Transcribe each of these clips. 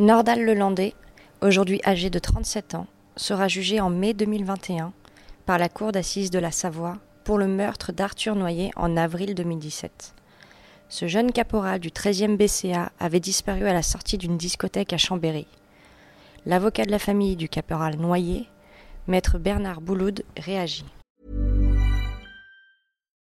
Nordal Lelandais, aujourd'hui âgé de 37 ans, sera jugé en mai 2021 par la Cour d'assises de la Savoie pour le meurtre d'Arthur Noyer en avril 2017. Ce jeune caporal du 13e BCA avait disparu à la sortie d'une discothèque à Chambéry. L'avocat de la famille du caporal Noyer, maître Bernard Bouloud, réagit.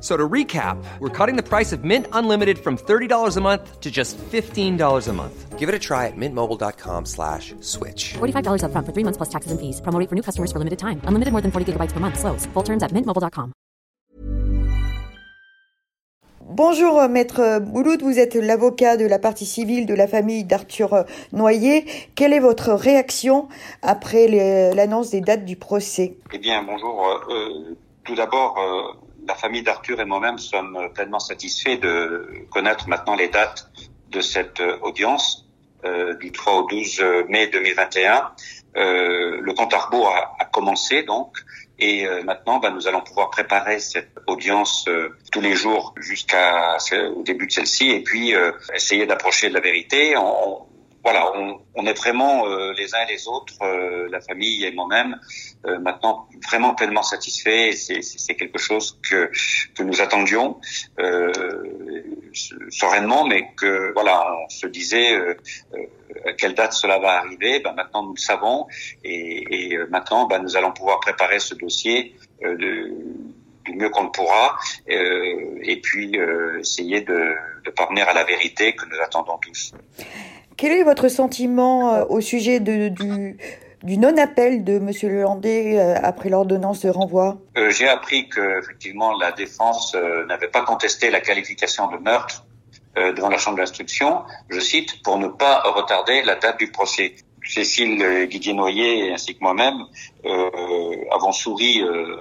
So to recap, we're cutting the price of Mint Unlimited from $30 a month to just $15 a month. Give it a try at mintmobile.com slash switch. $45 up front for three months plus taxes and fees. Promo rate for new customers for limited time. Unlimited more than 40 gigabytes per month. Slows. Full terms at mintmobile.com. Bonjour euh, Maître Bouloud, vous êtes l'avocat de la partie civile de la famille d'Arthur Noyer. Quelle est votre réaction après l'annonce des dates du procès? Eh bien, bonjour. Euh, euh, tout d'abord, euh, la famille d'Arthur et moi-même sommes pleinement satisfaits de connaître maintenant les dates de cette euh, audience euh, du 3 au 12 mai 2021. Euh, le compte à rebours a, a commencé donc et euh, maintenant bah, nous allons pouvoir préparer cette audience euh, tous les jours jusqu'à au début de celle-ci et puis euh, essayer d'approcher de la vérité. Voilà, on, on est vraiment euh, les uns et les autres, euh, la famille et moi-même, euh, maintenant vraiment pleinement satisfaits. C'est quelque chose que que nous attendions euh, sereinement, mais que voilà, on se disait euh, euh, à quelle date cela va arriver. Ben, maintenant nous le savons et, et, maintenant ben, nous allons pouvoir préparer ce dossier du mieux qu'on le pourra euh, et puis euh, essayer de, de parvenir à la vérité que nous attendons tous. Quel est votre sentiment euh, au sujet de- du, du non-appel de Monsieur Lelandais euh, après l'ordonnance de renvoi? Euh, J'ai appris que effectivement la défense euh, n'avait pas contesté la qualification de meurtre euh, devant la chambre d'instruction, je cite, pour ne pas retarder la date du procès. Cécile euh, Guidier-Noyer ainsi que moi-même euh, avons souri euh,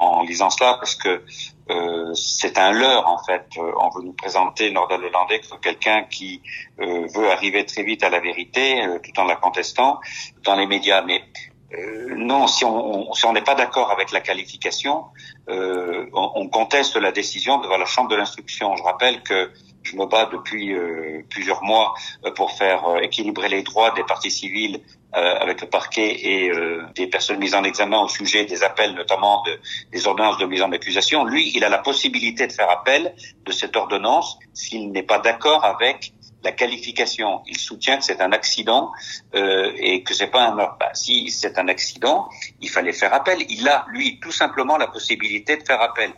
en lisant cela parce que euh, c'est un leurre en fait. Euh, on veut nous présenter Nordal Lelandais comme quelqu'un qui euh, veut arriver très vite à la vérité euh, tout en la contestant dans les médias. Mais euh, non, si on on- si on n'est pas d'accord avec la qualification, euh, on, on conteste la décision devant la chambre de l'instruction. Je rappelle que je me bats depuis euh, plusieurs mois euh, pour faire euh, équilibrer les droits des parties civiles euh, avec le parquet et euh, des personnes mises en examen au sujet des appels, notamment de, des ordonnances de mise en accusation. Lui, il a la possibilité de faire appel de cette ordonnance s'il n'est pas d'accord avec la qualification. Il soutient que c'est un accident euh, et que c'est pas un meurtre. Bah, si c'est un accident, il fallait faire appel. Il a, lui, tout simplement la possibilité de faire appel.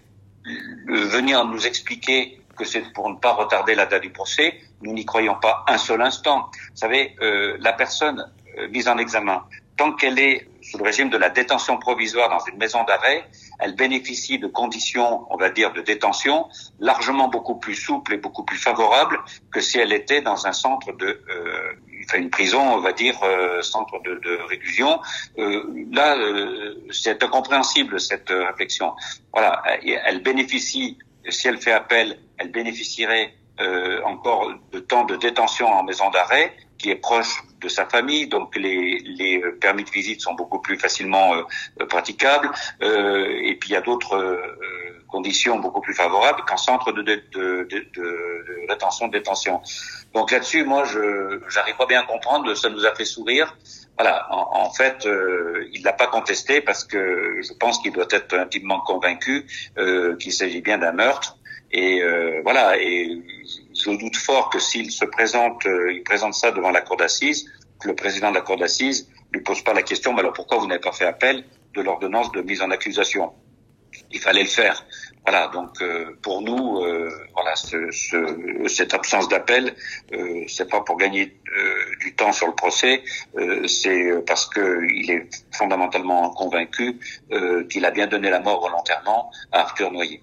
Venir nous expliquer que c'est pour ne pas retarder la date du procès, nous n'y croyons pas un seul instant. Vous savez, euh, la personne euh, mise en examen, tant qu'elle est sous le régime de la détention provisoire dans une maison d'arrêt, elle bénéficie de conditions, on va dire, de détention largement beaucoup plus souples et beaucoup plus favorables que si elle était dans un centre de, euh, enfin une prison, on va dire, euh, centre de, de réclusion. Euh, là, euh, c'est incompréhensible cette euh, réflexion. Voilà, elle bénéficie, si elle fait appel, elle bénéficierait euh, encore de temps de détention en maison d'arrêt, qui est proche de sa famille, donc les, euh, permis de visite sont beaucoup plus facilement euh, praticables, euh, et puis il y a d'autres conditions beaucoup plus favorables qu'en centre de, de, de, rétention, de détention. Donc là-dessus, moi, je j'arrive pas bien à comprendre, ça nous a fait sourire. Voilà, en, fait, euh, il l'a pas contesté parce que je pense qu'il doit être intimement convaincu qu'il s'agit bien d'un meurtre. Et euh, voilà, et je doute fort que s'il se présente, euh, il présente ça devant la cour d'assises, que le président de la cour d'assises lui pose pas la question, mais alors pourquoi vous n'avez pas fait appel de l'ordonnance de mise en accusation? Il fallait le faire. Voilà, donc euh, pour nous, voilà, ce, ce, cette absence d'appel, c'est pas pour gagner du temps sur le procès, c'est parce que il est fondamentalement convaincu qu'il a bien donné la mort volontairement à Arthur Noyer.